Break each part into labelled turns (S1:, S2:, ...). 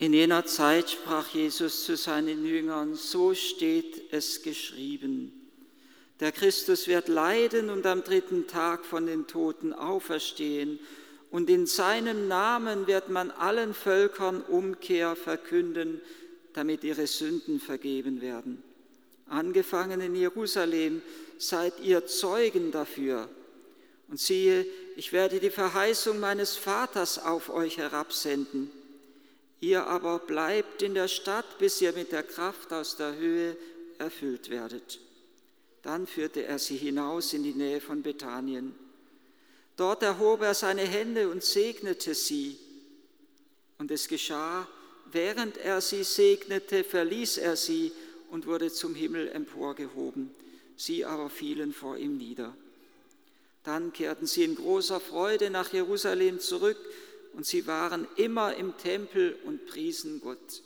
S1: In jener Zeit sprach Jesus zu seinen Jüngern, so steht es geschrieben. Der Christus wird leiden und am dritten Tag von den Toten auferstehen, und in seinem Namen wird man allen Völkern Umkehr verkünden, damit ihre Sünden vergeben werden. Angefangen in Jerusalem seid ihr Zeugen dafür. Und siehe, ich werde die Verheißung meines Vaters auf euch herabsenden Ihr aber bleibt in der Stadt, bis ihr mit der Kraft aus der Höhe erfüllt werdet. Dann führte er sie hinaus in die Nähe von Bethanien. Dort erhob er seine Hände und segnete sie. Und es geschah, während er sie segnete, verließ er sie und wurde zum Himmel emporgehoben. Sie aber fielen vor ihm nieder. Dann kehrten sie in großer Freude nach Jerusalem zurück und sie waren immer im Tempel und priesen Gott.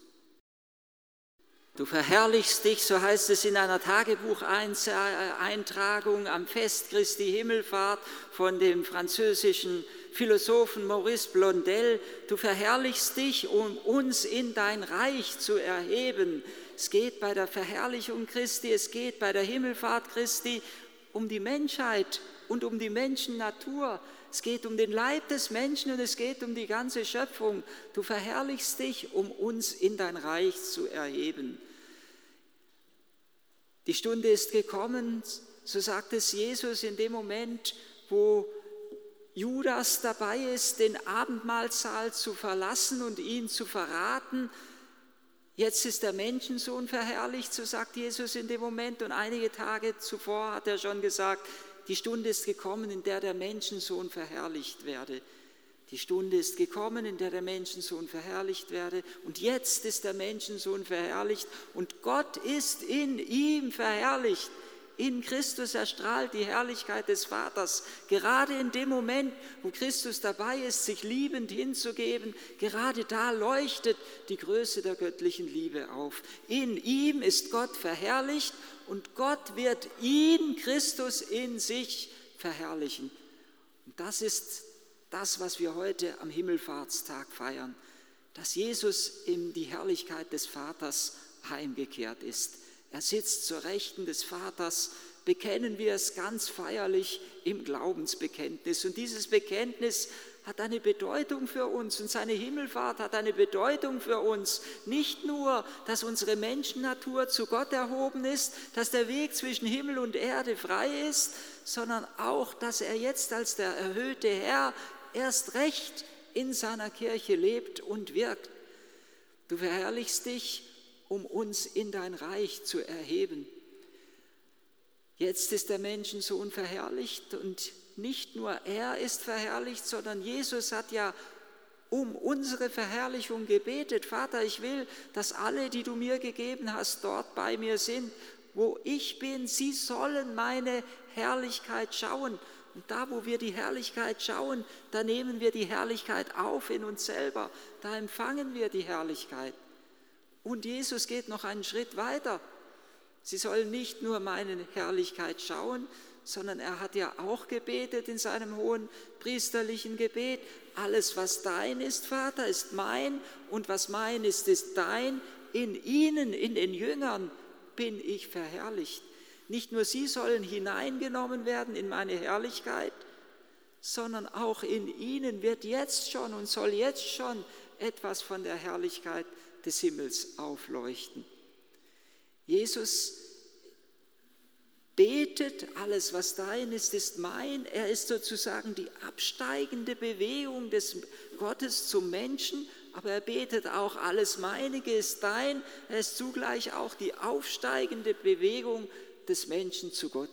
S1: Du verherrlichst dich, so heißt es in einer Tagebucheintragung am Fest Christi Himmelfahrt von dem französischen Philosophen Maurice Blondel. Du verherrlichst dich, um uns in dein Reich zu erheben. Es geht bei der Verherrlichung Christi, es geht bei der Himmelfahrt Christi um die Menschheit und um die Menschennatur. Es geht um den Leib des Menschen und es geht um die ganze Schöpfung. Du verherrlichst dich, um uns in dein Reich zu erheben. Die Stunde ist gekommen, so sagt es Jesus in dem Moment, wo Judas dabei ist, den Abendmahlsaal zu verlassen und ihn zu verraten. Jetzt ist der Menschensohn verherrlicht, so sagt Jesus in dem Moment. Und einige Tage zuvor hat er schon gesagt, die Stunde ist gekommen, in der der Menschensohn verherrlicht werde. Die Stunde ist gekommen, in der der Menschensohn verherrlicht werde. Und jetzt ist der Menschensohn verherrlicht und Gott ist in ihm verherrlicht. In Christus erstrahlt die Herrlichkeit des Vaters. Gerade in dem Moment, wo Christus dabei ist, sich liebend hinzugeben, gerade da leuchtet die Größe der göttlichen Liebe auf. In ihm ist Gott verherrlicht und Gott wird ihn, Christus, in sich verherrlichen. Und das ist das, was wir heute am Himmelfahrtstag feiern, dass Jesus in die Herrlichkeit des Vaters heimgekehrt ist. Er sitzt zur Rechten des Vaters, bekennen wir es ganz feierlich im Glaubensbekenntnis. Und dieses Bekenntnis hat eine Bedeutung für uns und seine Himmelfahrt hat eine Bedeutung für uns. Nicht nur, dass unsere Menschennatur zu Gott erhoben ist, dass der Weg zwischen Himmel und Erde frei ist, sondern auch, dass er jetzt als der erhöhte Herr erst recht in seiner Kirche lebt und wirkt. Du verherrlichst dich, um uns in dein Reich zu erheben. Jetzt ist der Menschensohn verherrlicht und nicht nur er ist verherrlicht, sondern Jesus hat ja um unsere Verherrlichung gebetet. Vater, ich will, dass alle, die du mir gegeben hast, dort bei mir sind, wo ich bin. Sie sollen meine Herrlichkeit schauen. Und da, wo wir die Herrlichkeit schauen, da nehmen wir die Herrlichkeit auf in uns selber. Da empfangen wir die Herrlichkeit. Und Jesus geht noch einen Schritt weiter. Sie sollen nicht nur meine Herrlichkeit schauen, sondern er hat ja auch gebetet in seinem hohen priesterlichen Gebet. Alles, was dein ist, Vater, ist mein und was mein ist, ist dein. In ihnen, in den Jüngern bin ich verherrlicht. Nicht nur sie sollen hineingenommen werden in meine Herrlichkeit, sondern auch in ihnen wird jetzt schon und soll jetzt schon etwas von der Herrlichkeit des Himmels aufleuchten. Jesus betet, alles was dein ist, ist mein. Er ist sozusagen die absteigende Bewegung des Gottes zum Menschen, aber er betet auch, alles meinige ist dein. Er ist zugleich auch die aufsteigende Bewegung des Menschen zu Gott.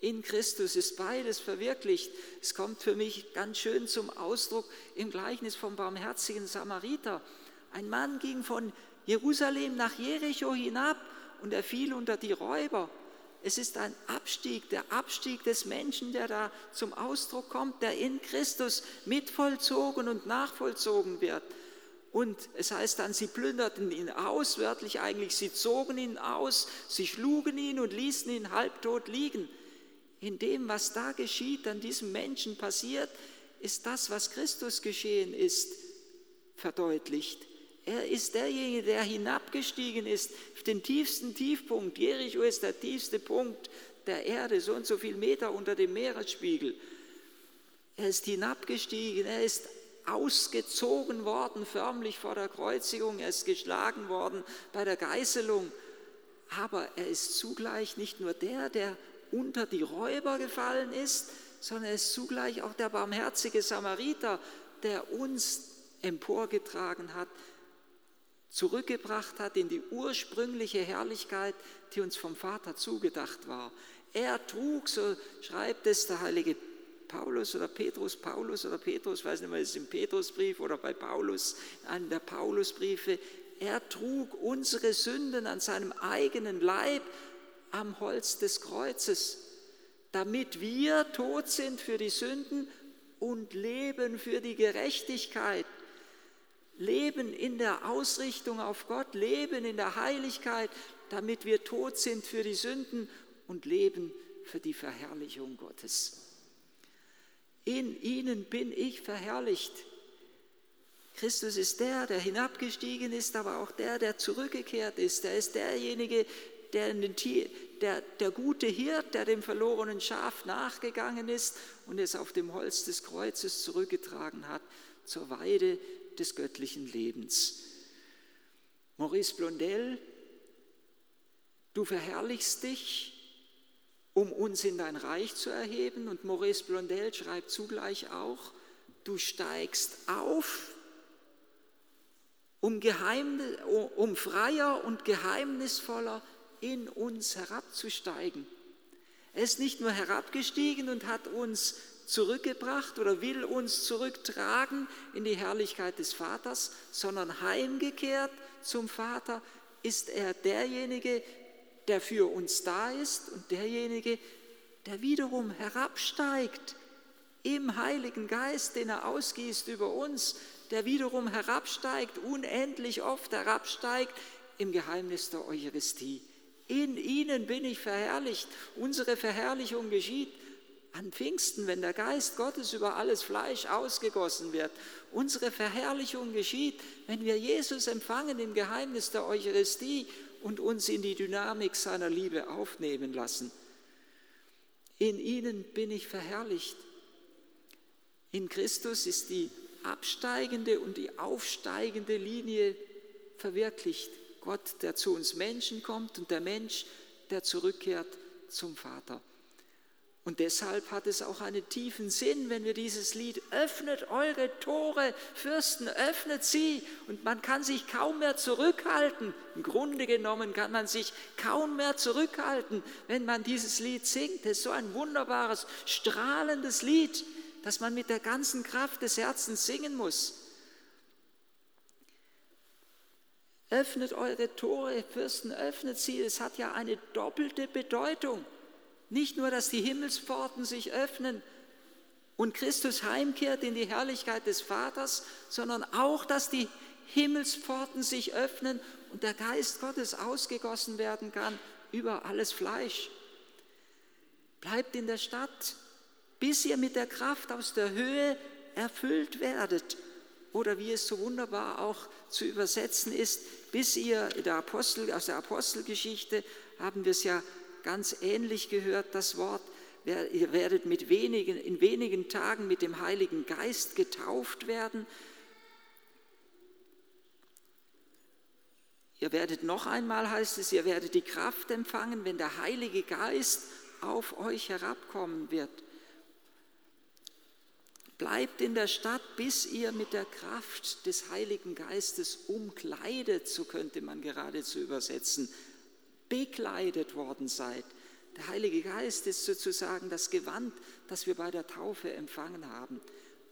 S1: In Christus ist beides verwirklicht. Es kommt für mich ganz schön zum Ausdruck im Gleichnis vom barmherzigen Samariter. Ein Mann ging von Jerusalem nach Jericho hinab und er fiel unter die Räuber. Es ist ein Abstieg, der Abstieg des Menschen, der da zum Ausdruck kommt, der in Christus mitvollzogen und nachvollzogen wird. Und es heißt dann, sie plünderten ihn aus, wörtlich eigentlich, sie zogen ihn aus, sie schlugen ihn und ließen ihn halbtot liegen. In dem, was da geschieht, an diesem Menschen passiert, ist das, was Christus geschehen ist, verdeutlicht. Er ist derjenige, der hinabgestiegen ist auf den tiefsten Tiefpunkt. Jericho ist der tiefste Punkt der Erde, so und so viel Meter unter dem Meeresspiegel. Er ist hinabgestiegen, er ist ausgezogen worden, förmlich vor der Kreuzigung, er ist geschlagen worden bei der Geißelung. Aber er ist zugleich nicht nur der, der unter die Räuber gefallen ist, sondern er ist zugleich auch der barmherzige Samariter, der uns emporgetragen hat, zurückgebracht hat in die ursprüngliche Herrlichkeit, die uns vom Vater zugedacht war. Er trug, so schreibt es der heilige Paulus oder Petrus, Paulus oder Petrus, weiß nicht mehr, ist es im Petrusbrief oder bei Paulus, einem der Paulusbriefe, er trug unsere Sünden an seinem eigenen Leib am Holz des Kreuzes, damit wir tot sind für die Sünden und leben für die Gerechtigkeit. Leben in der Ausrichtung auf Gott, leben in der Heiligkeit, damit wir tot sind für die Sünden und leben für die Verherrlichung Gottes. In ihnen bin ich verherrlicht. Christus ist der, der hinabgestiegen ist, aber auch der, der zurückgekehrt ist. Er ist derjenige, der, der, der gute Hirt, der dem verlorenen Schaf nachgegangen ist und es auf dem Holz des Kreuzes zurückgetragen hat zur Weide des göttlichen Lebens. Maurice Blondel, du verherrlichst dich um uns in dein Reich zu erheben. Und Maurice Blondel schreibt zugleich auch, du steigst auf, um, Geheimnis, um freier und geheimnisvoller in uns herabzusteigen. Er ist nicht nur herabgestiegen und hat uns zurückgebracht oder will uns zurücktragen in die Herrlichkeit des Vaters, sondern heimgekehrt zum Vater ist er derjenige, der für uns da ist und derjenige, der wiederum herabsteigt im Heiligen Geist, den er ausgießt über uns, der wiederum herabsteigt, unendlich oft herabsteigt im Geheimnis der Eucharistie. In ihnen bin ich verherrlicht. Unsere Verherrlichung geschieht an Pfingsten, wenn der Geist Gottes über alles Fleisch ausgegossen wird. Unsere Verherrlichung geschieht, wenn wir Jesus empfangen im Geheimnis der Eucharistie und uns in die Dynamik seiner Liebe aufnehmen lassen. In ihnen bin ich verherrlicht. In Christus ist die absteigende und die aufsteigende Linie verwirklicht. Gott, der zu uns Menschen kommt und der Mensch, der zurückkehrt zum Vater. Und deshalb hat es auch einen tiefen Sinn, wenn wir dieses Lied öffnet eure Tore, Fürsten, öffnet sie. Und man kann sich kaum mehr zurückhalten. Im Grunde genommen kann man sich kaum mehr zurückhalten, wenn man dieses Lied singt. Es ist so ein wunderbares, strahlendes Lied, das man mit der ganzen Kraft des Herzens singen muss. Öffnet eure Tore, Fürsten, öffnet sie. Es hat ja eine doppelte Bedeutung. Nicht nur, dass die Himmelspforten sich öffnen und Christus heimkehrt in die Herrlichkeit des Vaters, sondern auch, dass die Himmelspforten sich öffnen und der Geist Gottes ausgegossen werden kann über alles Fleisch. Bleibt in der Stadt, bis ihr mit der Kraft aus der Höhe erfüllt werdet. Oder wie es so wunderbar auch zu übersetzen ist, bis ihr der Apostel, aus der Apostelgeschichte haben wir es ja ganz ähnlich gehört das Wort, ihr werdet mit wenigen, in wenigen Tagen mit dem Heiligen Geist getauft werden. Ihr werdet noch einmal, heißt es, ihr werdet die Kraft empfangen, wenn der Heilige Geist auf euch herabkommen wird. Bleibt in der Stadt, bis ihr mit der Kraft des Heiligen Geistes umkleidet, so könnte man geradezu übersetzen, bekleidet worden seid. Der Heilige Geist ist sozusagen das Gewand, das wir bei der Taufe empfangen haben.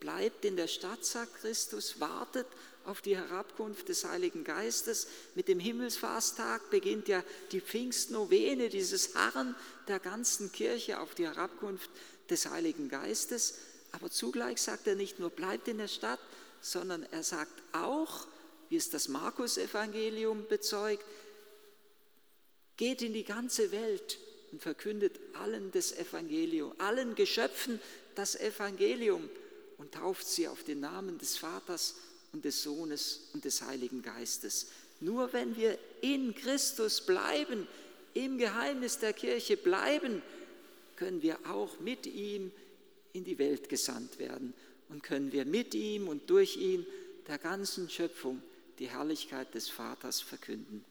S1: Bleibt in der Stadt, sagt Christus, wartet auf die Herabkunft des Heiligen Geistes. Mit dem Himmelsfasttag beginnt ja die Pfingstnovene, dieses Harren der ganzen Kirche auf die Herabkunft des Heiligen Geistes. Aber zugleich sagt er nicht nur, bleibt in der Stadt, sondern er sagt auch, wie es das Markus-Evangelium bezeugt, Geht in die ganze Welt und verkündet allen das Evangelium, allen Geschöpfen das Evangelium und tauft sie auf den Namen des Vaters und des Sohnes und des Heiligen Geistes. Nur wenn wir in Christus bleiben, im Geheimnis der Kirche bleiben, können wir auch mit ihm in die Welt gesandt werden und können wir mit ihm und durch ihn der ganzen Schöpfung die Herrlichkeit des Vaters verkünden.